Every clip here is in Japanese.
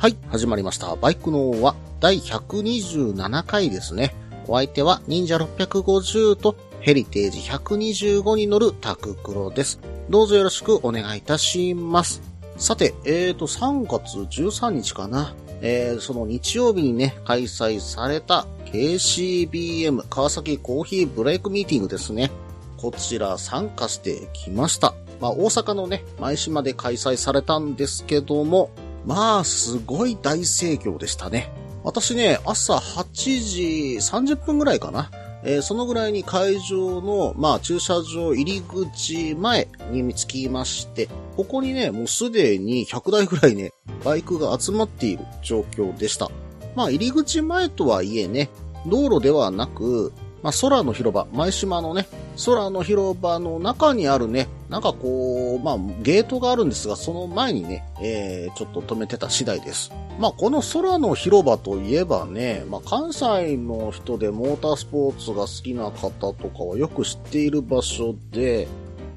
はい、始まりました。バイクの王は第127回ですね。お相手は忍者650とヘリテージ125に乗るタククロです。どうぞよろしくお願いいたします。さて、えーと、3月13日かな。えー、その日曜日にね、開催された KCBM 川崎コーヒーブレイクミーティングですね。こちら参加してきました。まあ、大阪のね、舞島で開催されたんですけども、まあ、すごい大盛況でしたね。私ね、朝8時30分ぐらいかな。えーそのぐらいに会場の、まあ、駐車場入り口前に見つきまして、ここにね、もうすでに100台ぐらいね、バイクが集まっている状況でした。まあ、入り口前とはいえね、道路ではなく、まあ、空の広場、舞島のね、空の広場の中にあるね、なんかこう、まあ、ゲートがあるんですが、その前にね、えー、ちょっと止めてた次第です。まあ、この空の広場といえばね、まあ、関西の人でモータースポーツが好きな方とかはよく知っている場所で、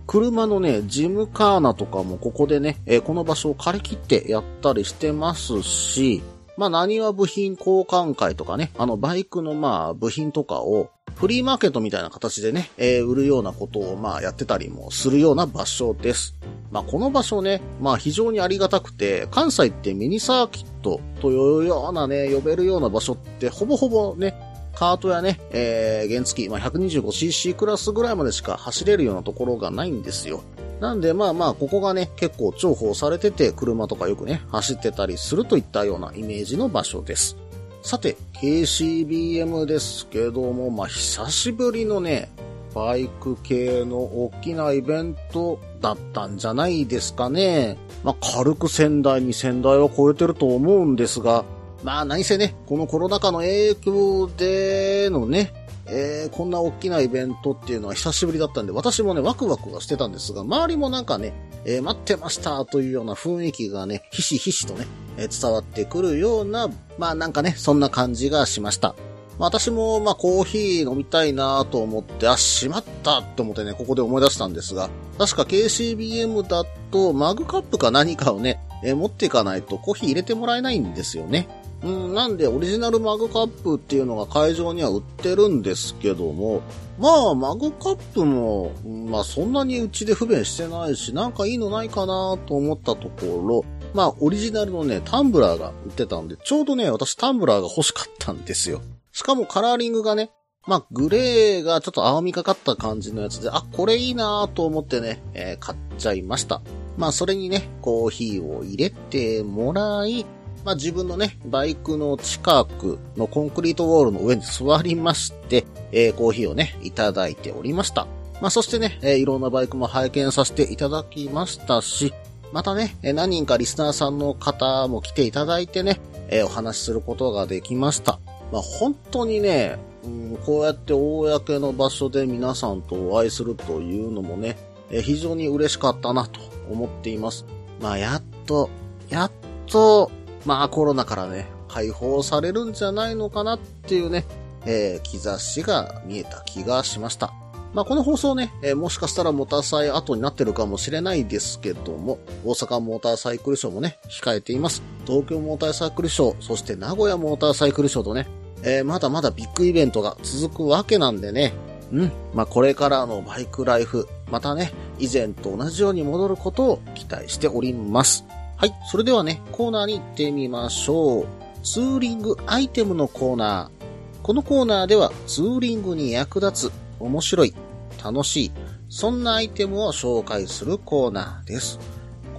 車のね、ジムカーナとかもここでね、えーこの場所を借り切ってやったりしてますし、まあ何は部品交換会とかね、あのバイクのまあ部品とかをフリーマーケットみたいな形でね、えー売るようなことをまあやってたりもするような場所です。まあこの場所ね、まあ非常にありがたくて、関西ってミニサーキットというようなね、呼べるような場所ってほぼほぼね、カートやね、えー、原付き、まあ、125cc クラスぐらいまでしか走れるようなところがないんですよ。なんで、まあまあ、ここがね、結構重宝されてて、車とかよくね、走ってたりするといったようなイメージの場所です。さて、KCBM ですけども、まあ、久しぶりのね、バイク系の大きなイベントだったんじゃないですかね。まあ、軽く仙台に仙台は超えてると思うんですが、まあ何せね、このコロナ禍の影響でのね、えー、こんな大きなイベントっていうのは久しぶりだったんで、私もね、ワクワクはしてたんですが、周りもなんかね、えー待ってましたというような雰囲気がね、ひしひしとね、えー伝わってくるような、まあなんかね、そんな感じがしました。まあ私も、まあコーヒー飲みたいなと思って、あ、しまったと思ってね、ここで思い出したんですが、確か KCBM だとマグカップか何かをね、え持っていかないとコーヒー入れてもらえないんですよね。うん、なんでオリジナルマグカップっていうのが会場には売ってるんですけども、まあマグカップも、まあそんなにうちで不便してないし、なんかいいのないかなと思ったところ、まあオリジナルのね、タンブラーが売ってたんで、ちょうどね、私タンブラーが欲しかったんですよ。しかもカラーリングがね、まあ、グレーがちょっと青みがかった感じのやつで、あ、これいいなと思ってね、えー買っちゃいました。まあ、それにね、コーヒーを入れてもらい、まあ、自分のね、バイクの近くのコンクリートウォールの上に座りまして、えーコーヒーをね、いただいておりました。まあ、そしてね、えーいろんなバイクも拝見させていただきましたし、またね、何人かリスナーさんの方も来ていただいてね、えーお話しすることができました。まあ、本当にね、うん、こうやって公の場所で皆さんとお会いするというのもね、えー非常に嬉しかったなと思っています。まあ、やっと、やっと、まあ、コロナからね、解放されるんじゃないのかなっていうね、えー兆しが見えた気がしました。まあ、この放送ね、えーもしかしたらモーターサイ後になってるかもしれないですけども、大阪モーターサイクルショーもね、控えています。東京モーターサイクルショー、そして名古屋モーターサイクルショーとね、えーまだまだビッグイベントが続くわけなんでね、うん、まあ、これからのバイクライフ、またね、以前と同じように戻ることを期待しております。はい、それではね、コーナーに行ってみましょう。ツーリングアイテムのコーナー。このコーナーではツーリングに役立つ、面白い、楽しい、そんなアイテムを紹介するコーナーです。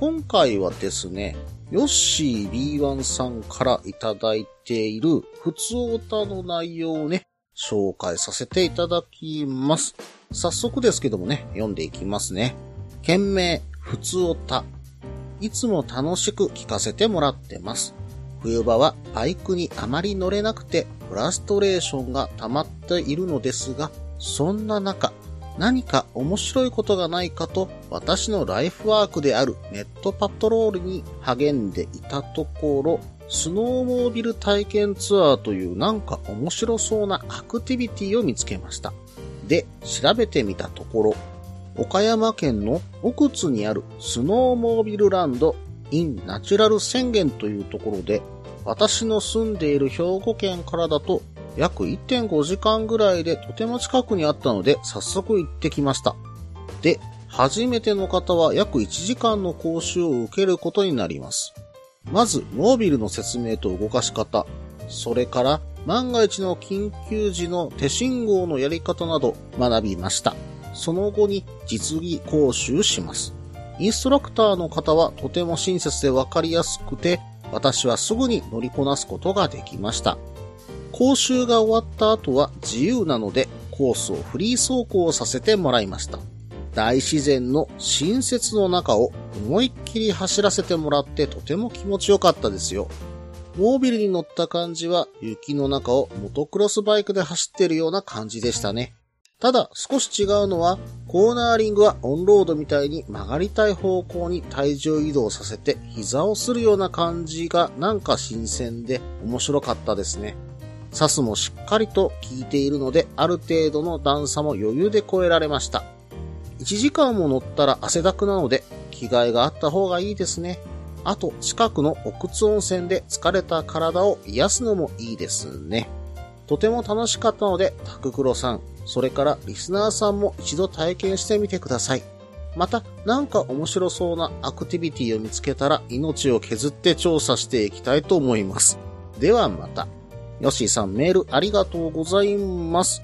今回はですね、ヨッシー B1 さんからいただいている普通オタの内容をね、紹介させていただきます。早速ですけどもね、読んでいきますね。件名、普通オタ。いつも楽しく聞かせてもらってます。冬場はバイクにあまり乗れなくてフラストレーションが溜まっているのですが、そんな中、何か面白いことがないかと私のライフワークであるネットパトロールに励んでいたところ、スノーモービル体験ツアーというなんか面白そうなアクティビティを見つけました。で、調べてみたところ、岡山県の奥津にあるスノーモービルランド in ナチュラル宣言というところで、私の住んでいる兵庫県からだと約1.5時間ぐらいでとても近くにあったので早速行ってきました。で、初めての方は約1時間の講習を受けることになります。まず、モービルの説明と動かし方、それから万が一の緊急時の手信号のやり方など学びました。その後に実技講習します。インストラクターの方はとても親切でわかりやすくて、私はすぐに乗りこなすことができました。講習が終わった後は自由なので、コースをフリー走行させてもらいました。大自然の新雪の中を思いっきり走らせてもらってとても気持ちよかったですよ。モービルに乗った感じは雪の中をモトクロスバイクで走ってるような感じでしたね。ただ少し違うのはコーナーリングはオンロードみたいに曲がりたい方向に体重移動させて膝をするような感じがなんか新鮮で面白かったですね。サスもしっかりと効いているのである程度の段差も余裕で超えられました。1時間も乗ったら汗だくなので着替えがあった方がいいですね。あと近くの奥津温泉で疲れた体を癒すのもいいですね。とても楽しかったので、タククロさん、それからリスナーさんも一度体験してみてください。また、なんか面白そうなアクティビティを見つけたら命を削って調査していきたいと思います。ではまた。ヨッシーさんメールありがとうございます。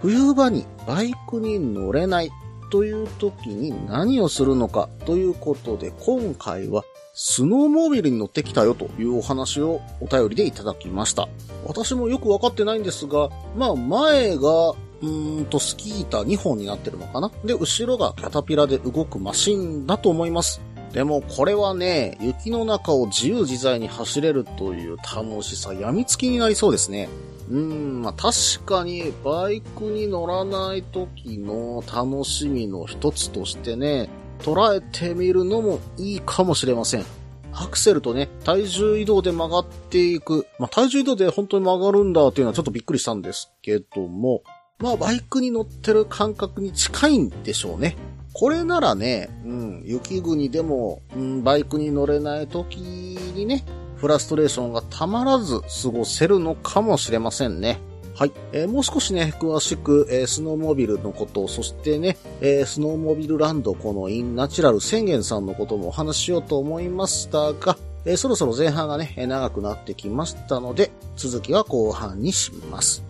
冬場にバイクに乗れないという時に何をするのかということで今回はスノーモービルに乗ってきたよというお話をお便りでいただきました。私もよくわかってないんですが、まあ前がうんと、スキー板2本になってるのかな？で、後ろがキャタピラで動くマシンだと思います。でもこれはね、雪の中を自由自在に走れるという楽しさ、病みつきになりそうですね。うーん、まあ確かにバイクに乗らない時の楽しみの一つとしてね、捉えてみるのもいいかもしれません。アクセルとね、体重移動で曲がっていく。まあ、体重移動で本当に曲がるんだっていうのはちょっとびっくりしたんですけども、まあ、バイクに乗ってる感覚に近いんでしょうね。これならね、うん、雪国でも、うん、バイクに乗れない時にね、フラストレーションがたまらず過ごせるのかもしれませんね。はい。えー、もう少しね、詳しく、えー、スノーモービルのこと、そしてね、えー、スノーモービルランド、このインナチュラル宣言さんのこともお話ししようと思いましたが、えそろそろ前半がね、長くなってきましたので、続きは後半にします。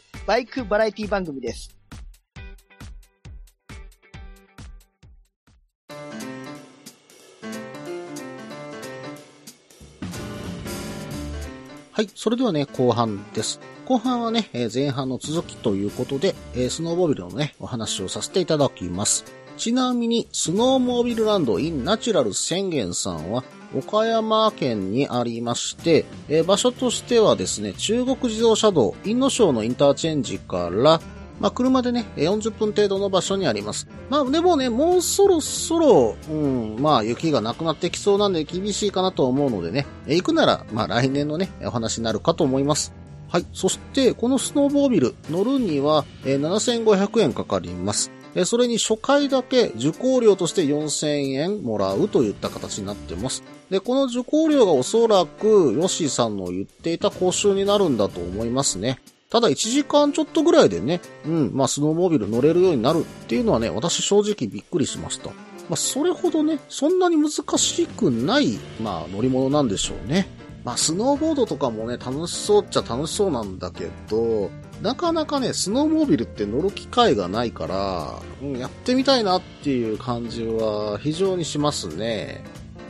バイクバラエティ番組です。はい。それではね、後半です。後半はね、えー、前半の続きということで、えー、スノーモービルのね、お話をさせていただきます。ちなみに、スノーモービルランド in ナチュラル宣言さんは、岡山県にありまして、えー、場所としてはですね、中国自動車道、インノ省のインターチェンジから、まあ、車でね、40分程度の場所にあります。まあ、でもね、もうそろそろ、うん、まあ、雪がなくなってきそうなんで厳しいかなと思うのでね、行くなら、まあ、来年のね、お話になるかと思います。はい。そして、このスノーボービル、乗るには、え7500円かかります。それに初回だけ受講料として4000円もらうといった形になってます。で、この受講料がおそらくヨッシーさんの言っていた講習になるんだと思いますね。ただ1時間ちょっとぐらいでね、うん、まあスノーモービル乗れるようになるっていうのはね、私正直びっくりしました。まあ、それほどね、そんなに難しくない、まあ、乗り物なんでしょうね。まあ、スノーボードとかもね、楽しそうっちゃ楽しそうなんだけど、なかなかね、スノーモービルって乗る機会がないから、うん、やってみたいなっていう感じは非常にしますね。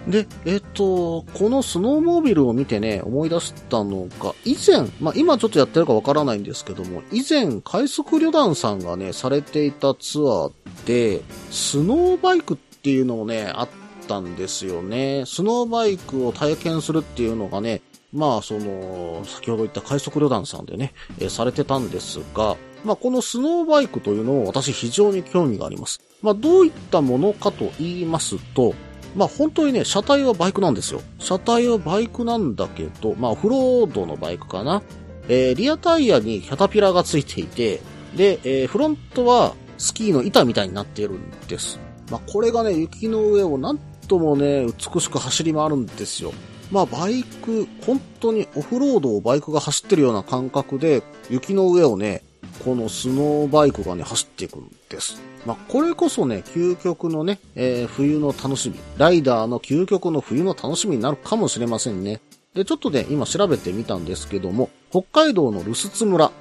で、えっ、と、このスノーモービルを見てね、思い出したのが、以前、まあ、今ちょっとやってるかわからないんですけども、以前、快速旅団さんがね、されていたツアーで、スノーバイクっていうのもね、あったんですよね。スノーバイクを体験するっていうのがね、まあ、その、先ほど言った快速旅団さんでね、えーされてたんですが、まあ、このスノーバイクというのを私非常に興味があります。まあ、どういったものかと言いますと、まあ、本当にね、車体はバイクなんですよ。車体はバイクなんだけど、まあ、オフロードのバイクかな。えーリアタイヤにキャタピラがついていて、で、えーフロントはスキーの板みたいになっているんです。まあ、これがね、雪の上をなんともね、美しく走り回るんですよ。まあ、バイク、本当にオフロードをバイクが走ってるような感覚で、雪の上をね、このスノーバイクがね、走っていくんです。まあ、これこそね、究極のね、えー冬の楽しみ。ライダーの究極の冬の楽しみになるかもしれませんね。で、ちょっとね、今調べてみたんですけども、北海道の留寿都村。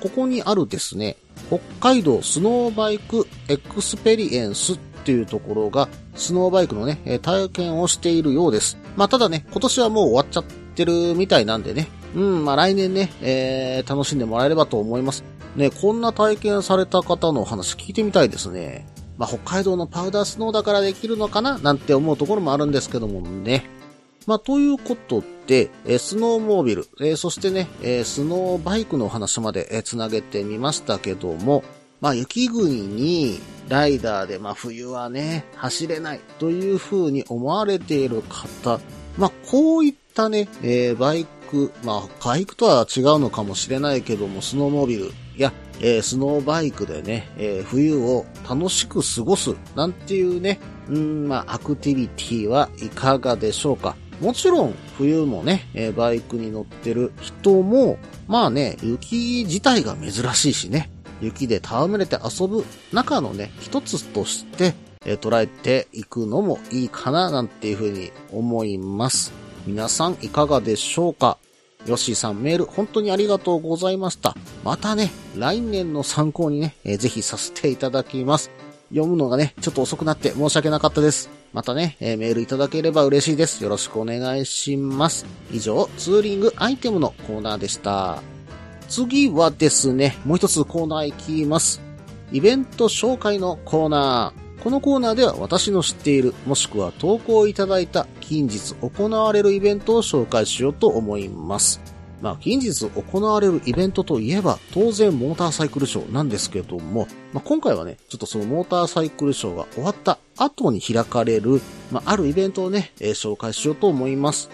ここにあるですね、北海道スノーバイクエクスペリエンスっていうところが、スノーバイクのね、体験をしているようです。まあ、ただね、今年はもう終わっちゃってるみたいなんでね、うん、まあ来年ね、えー、楽しんでもらえればと思います。ね、こんな体験された方のお話聞いてみたいですね。まあ、北海道のパウダースノーだからできるのかな？なんて思うところもあるんですけどもね。まあ、ということで、えースノーモービル、えーそしてね、えースノーバイクのお話まで、えーつなげてみましたけども、まあ、雪国にライダーで、まあ、冬はね、走れないという風に思われている方、まあ、こういったね、えーバイク、まあ、バイクとは違うのかもしれないけども、スノーモビルや、えースノーバイクでね、えー冬を楽しく過ごす、なんていうね、うん、まあ、アクティビティはいかがでしょうか。もちろん、冬もね、えーバイクに乗ってる人も、まあね、雪自体が珍しいしね、雪で戯れて遊ぶ中のね、一つとして、え捉えていくのもいいかな、なんていうふうに思います。皆さんいかがでしょうか？ヨッシーさんメール本当にありがとうございました。またね、来年の参考にね、えーぜひさせていただきます。読むのがね、ちょっと遅くなって申し訳なかったです。またね、えーメールいただければ嬉しいです。よろしくお願いします。以上、ツーリングアイテムのコーナーでした。次はですね、もう一つコーナー行きます。イベント紹介のコーナー。このコーナーでは私の知っている、もしくは投稿いただいた近日行われるイベントを紹介しようと思います。まあ、近日行われるイベントといえば、当然モーターサイクルショーなんですけども、まあ、今回はね、ちょっとそのモーターサイクルショーが終わった後に開かれる、まあ、あるイベントをね、えー紹介しようと思います。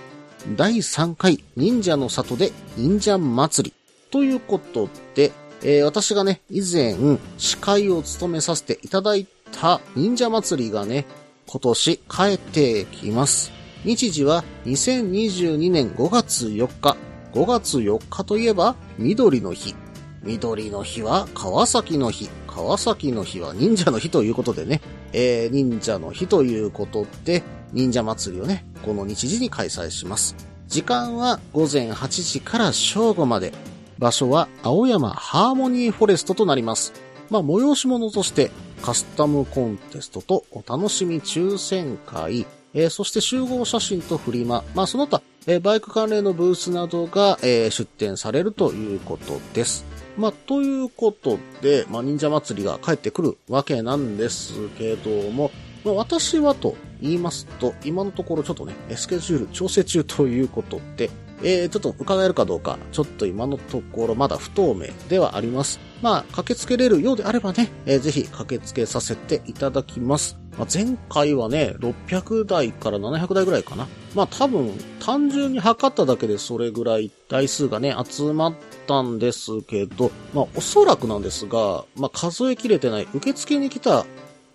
第3回忍者の里で忍者祭り。ということで、えー私がね、以前、司会を務めさせていただいた忍者祭りがね、今年帰ってきます。日時は2022年5月4日。5月4日といえば、緑の日。緑の日は川崎の日。川崎の日は忍者の日ということでね、えー忍者の日ということで、忍者祭りをね、この日時に開催します。時間は午前8時から正午まで。場所は青山ハーモニーフォレストとなります。まあ、催し物としてカスタムコンテストとお楽しみ抽選会、えーそして集合写真とフリマ、まあ、その他、えーバイク関連のブースなどが、えー出展されるということです。まあ、ということで、まあ、忍者祭りが帰ってくるわけなんですけども、まあ、私はと言いますと、今のところちょっとね、スケジュール調整中ということで、えー、ちょっと伺えるかどうか、ちょっと今のところまだ不透明ではあります。まあ、駆けつけれるようであればね、えーぜひ駆けつけさせていただきます。まあ、前回はね、600台から700台ぐらいかな。まあ多分、単純に測っただけでそれぐらい台数がね、集まったんですけど、まあおそらくなんですが、まあ数えきれてない、受付に来た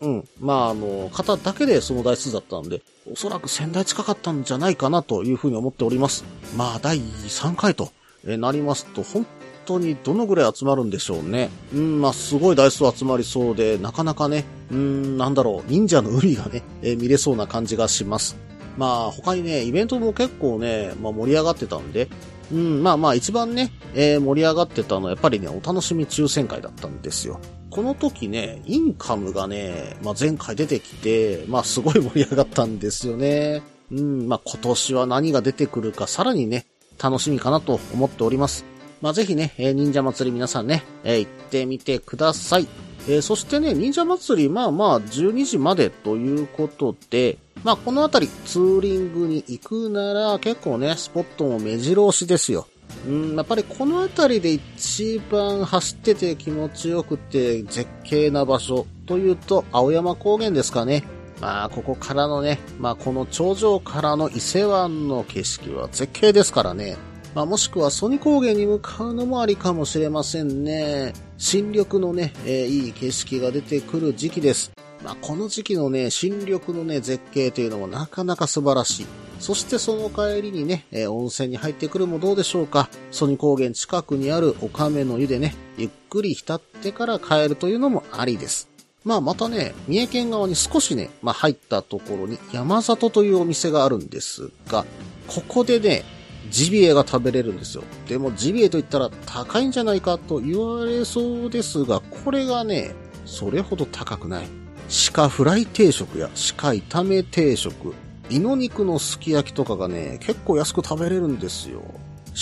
うん。まあ、あの、方だけでその台数だったんで、おそらく1000台近かったんじゃないかなというふうに思っております。まあ、第3回となりますと、本当にどのぐらい集まるんでしょうね。うん、まあ、すごい台数集まりそうで、なかなかね、うん、なんだろう、忍者の海がね、え見れそうな感じがします。まあ、他にね、イベントも結構ね、まあ盛り上がってたんで、うん、まあまあ一番ね、えー盛り上がってたのはやっぱりね、お楽しみ抽選会だったんですよ。この時ね、インカムがね、まあ前回出てきて、まあすごい盛り上がったんですよね。うん、まあ今年は何が出てくるかさらにね、楽しみかなと思っております。まあぜひね、えー忍者祭り皆さんね、えー行ってみてください。えーそしてね、忍者祭り、まあまあ12時までということで、まあこのあたりツーリングに行くなら結構ね、スポットも目白押しですよ。うん、やっぱりこのあたりで一番走ってて気持ちよくて絶景な場所というと青山高原ですかね。まあここからのね、まあこの頂上からの伊勢湾の景色は絶景ですからね。まあもしくはソニ高原に向かうのもありかもしれませんね。新緑のね、えーいい景色が出てくる時期です。まあこの時期のね、新緑のね、絶景というのもなかなか素晴らしい。そしてその帰りにね、えー温泉に入ってくるもどうでしょうか。ソニ高原近くにあるお亀の湯でね、ゆっくり浸ってから帰るというのもありです。まあまたね、三重県側に少しね、まあ入ったところに山里というお店があるんですが、ここでね、ジビエが食べれるんですよ。でもジビエと言ったら高いんじゃないかと言われそうですが、これがね、それほど高くない。鹿フライ定食や鹿炒め定食、胃の肉のすき焼きとかがね、結構安く食べれるんですよ。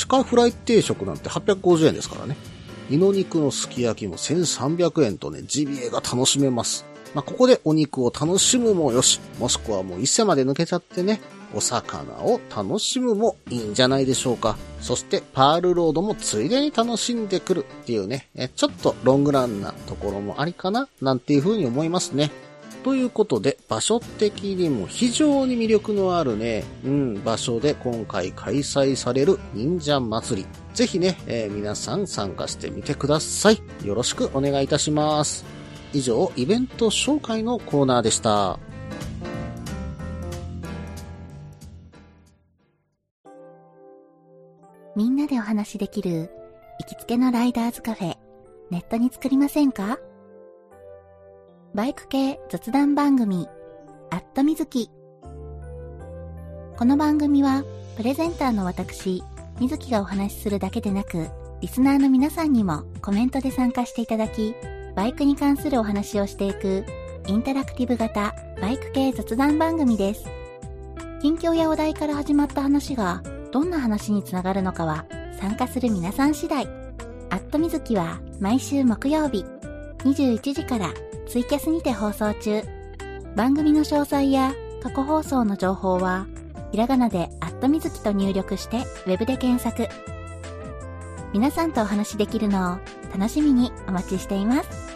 鹿フライ定食なんて850円ですからね。胃の肉のすき焼きも1300円とね、ジビエが楽しめます。まあ、ここでお肉を楽しむもよし、もしくはもう伊勢まで抜けちゃってね、お魚を楽しむもいいんじゃないでしょうか。そして、パールロードもついでに楽しんでくるっていうね、ちょっとロングランなところもありかな、なんていう風に思いますね。ということで、場所的にも非常に魅力のあるね、うん、場所で今回開催される忍者祭り。ぜひね、えー皆さん参加してみてください。よろしくお願いいたします。以上、イベント紹介のコーナーでした。みんなでお話しできる行きつけのライダーズカフェ、ネットに作りませんか？バイク系雑談番組、アットみずき。この番組は、プレゼンターの私、みずきがお話しするだけでなく、リスナーの皆さんにもコメントで参加していただき、バイクに関するお話をしていく、インタラクティブ型バイク系雑談番組です。近況やお題から始まった話が、どんな話につながるのかは参加する皆さん次第。アットみずきは毎週木曜日21時からツイキャスにて放送中。番組の詳細や過去放送の情報はひらがなでアットみずきと入力して web で検索。皆さんとお話しできるのを楽しみにお待ちしています。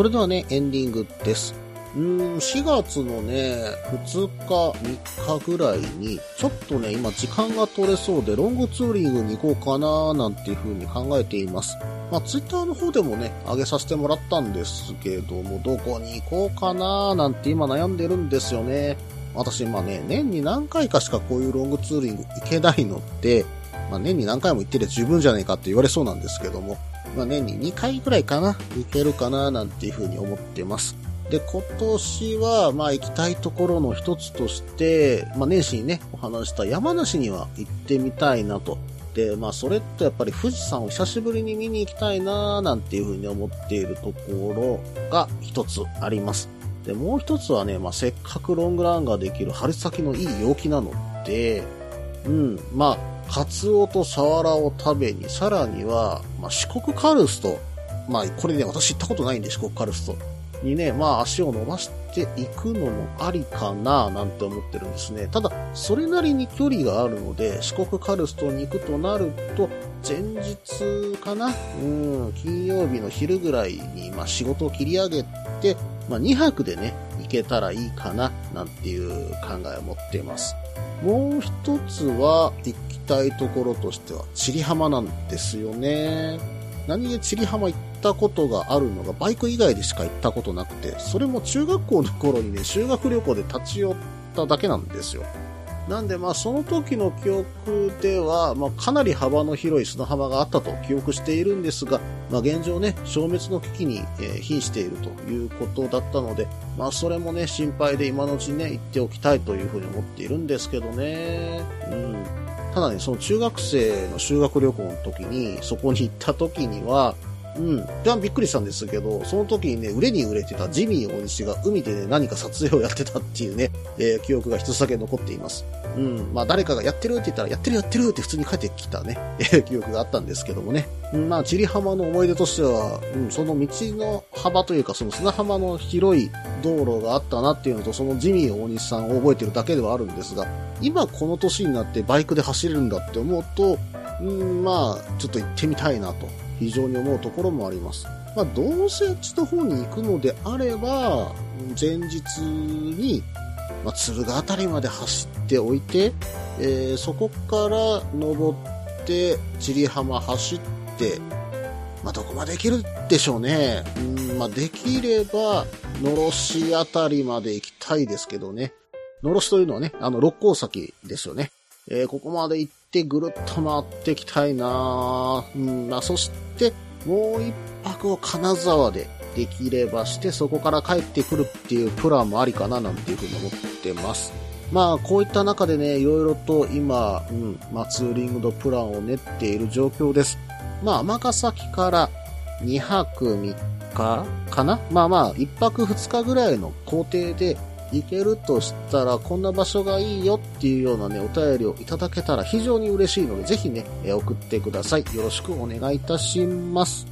それではね、エンディングです。うーん、4月のね、2日、3日ぐらいに、ちょっとね、今時間が取れそうで、ロングツーリングに行こうかななんていう風に考えています。まあ、ツイッターの方でもね、上げさせてもらったんですけども、どこに行こうかななんて今悩んでるんですよね。私今ね、年に何回かしかこういうロングツーリング行けないのって、まあ、年に何回も行ってりゃ十分じゃねえかって言われそうなんですけども、まあ、年に2回ぐらいかな、行けるかな、なんていうふうに思ってます。で、今年は、まあ行きたいところの一つとして、まあ年始にね、お話した山梨には行ってみたいなと。で、まあそれってやっぱり富士山を久しぶりに見に行きたいな、なんていうふうに思っているところが一つあります。で、もう一つはね、まあせっかくロングランができる春先のいい陽気なので、うん、まあ、カツオとサワラを食べに、さらには、まあ、四国カルスト。まあ、これね、私行ったことないんで、四国カルスト。にね、まあ、足を伸ばしていくのもありかな、なんて思ってるんですね。ただ、それなりに距離があるので、四国カルストに行くとなると、前日かな？うん、金曜日の昼ぐらいに、まあ、仕事を切り上げて、まあ、2泊でね、行けたらいいかな、なんていう考えを持っています。もう一つは行きたいところとしては、チリ浜なんですよね。何でチリ浜行ったことがあるのがバイク以外でしか行ったことなくて、それも中学校の頃にね、修学旅行で立ち寄っただけなんですよ。なんでまあその時の記憶では、まあかなり幅の広い砂浜があったと記憶しているんですが、まあ現状ね、消滅の危機に、えー瀕しているということだったので、まあそれもね、心配で今のうちにね、行っておきたいというふうに思っているんですけどね。うん。ただね、その中学生の修学旅行の時に、そこに行った時には、うん。若干びっくりしたんですけど、その時にね、売れに売れてたジミー大西が海でね、何か撮影をやってたっていうね、えー記憶が一つだけ残っています。うん。まあ誰かがやってるって言ったら、やってるやってるって普通に帰ってきたね、えー記憶があったんですけどもね。うんまあ、チリ浜の思い出としては、うん、その道の幅というか、その砂浜の広い道路があったなっていうのと、そのジミー大西さんを覚えてるだけではあるんですが、今この年になってバイクで走れるんだって思うと、うん、まあ、ちょっと行ってみたいなと、非常に思うところもあります。まあ、どうせあっちの方に行くのであれば、前日に、まあ、鶴ヶあたりまで走っておいて、えーそこから登って、千里浜走って、まあ、どこまで行けるでしょうね。うん、まあ、できれば、のろしあたりまで行きたいですけどね。のろしというのはね、あの、六甲崎ですよね。えーここまで行ってぐるっと回ってきたいなうん、まあ、そして、もう一泊を金沢でできればして、そこから帰ってくるっていうプランもありかななんていうふうに思ってます。まあ、こういった中でね、いろいろと今、うん、まあ、ツーリングのプランを練っている状況です。まあ、尼崎から2泊3日かな？まあまあ、1泊2日ぐらいの工程で行けるとしたら、こんな場所がいいよっていうようなね、お便りをいただけたら非常に嬉しいので、ぜひね、送ってください。よろしくお願いいたします。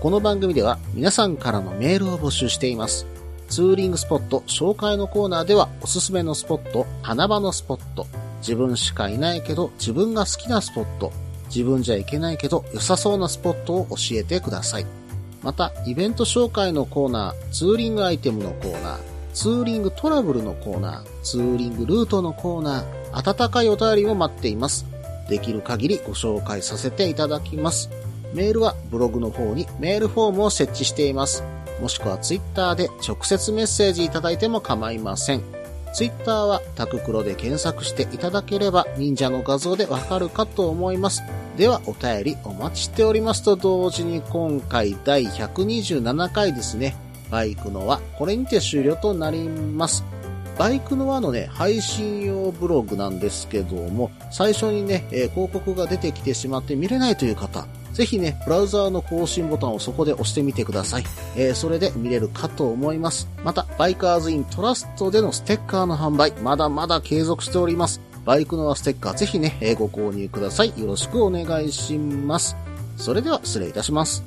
この番組では皆さんからのメールを募集しています。ツーリングスポット紹介のコーナーではおすすめのスポット、花場のスポット、自分しかいないけど自分が好きなスポット、自分じゃいけないけど良さそうなスポットを教えてください。また、イベント紹介のコーナー、ツーリングアイテムのコーナー、ツーリングトラブルのコーナー、ツーリングルートのコーナー、温かいお便りも待っています。できる限りご紹介させていただきます。メールはブログの方にメールフォームを設置しています。もしくはツイッターで直接メッセージいただいても構いません。ツイッターはタククロで検索していただければ忍者の画像でわかるかと思います。ではお便りお待ちしておりますと同時に今回第127回ですね。バイクのはこれにて終了となります。バイクの輪のね、配信用ブログなんですけども、最初にね、えー広告が出てきてしまって見れないという方、ぜひね、ブラウザーの更新ボタンをそこで押してみてください。えーそれで見れるかと思います。また、バイカーズイントラストでのステッカーの販売、まだまだ継続しております。バイクの輪ステッカーぜひね、えご購入ください。よろしくお願いします。それでは失礼いたします。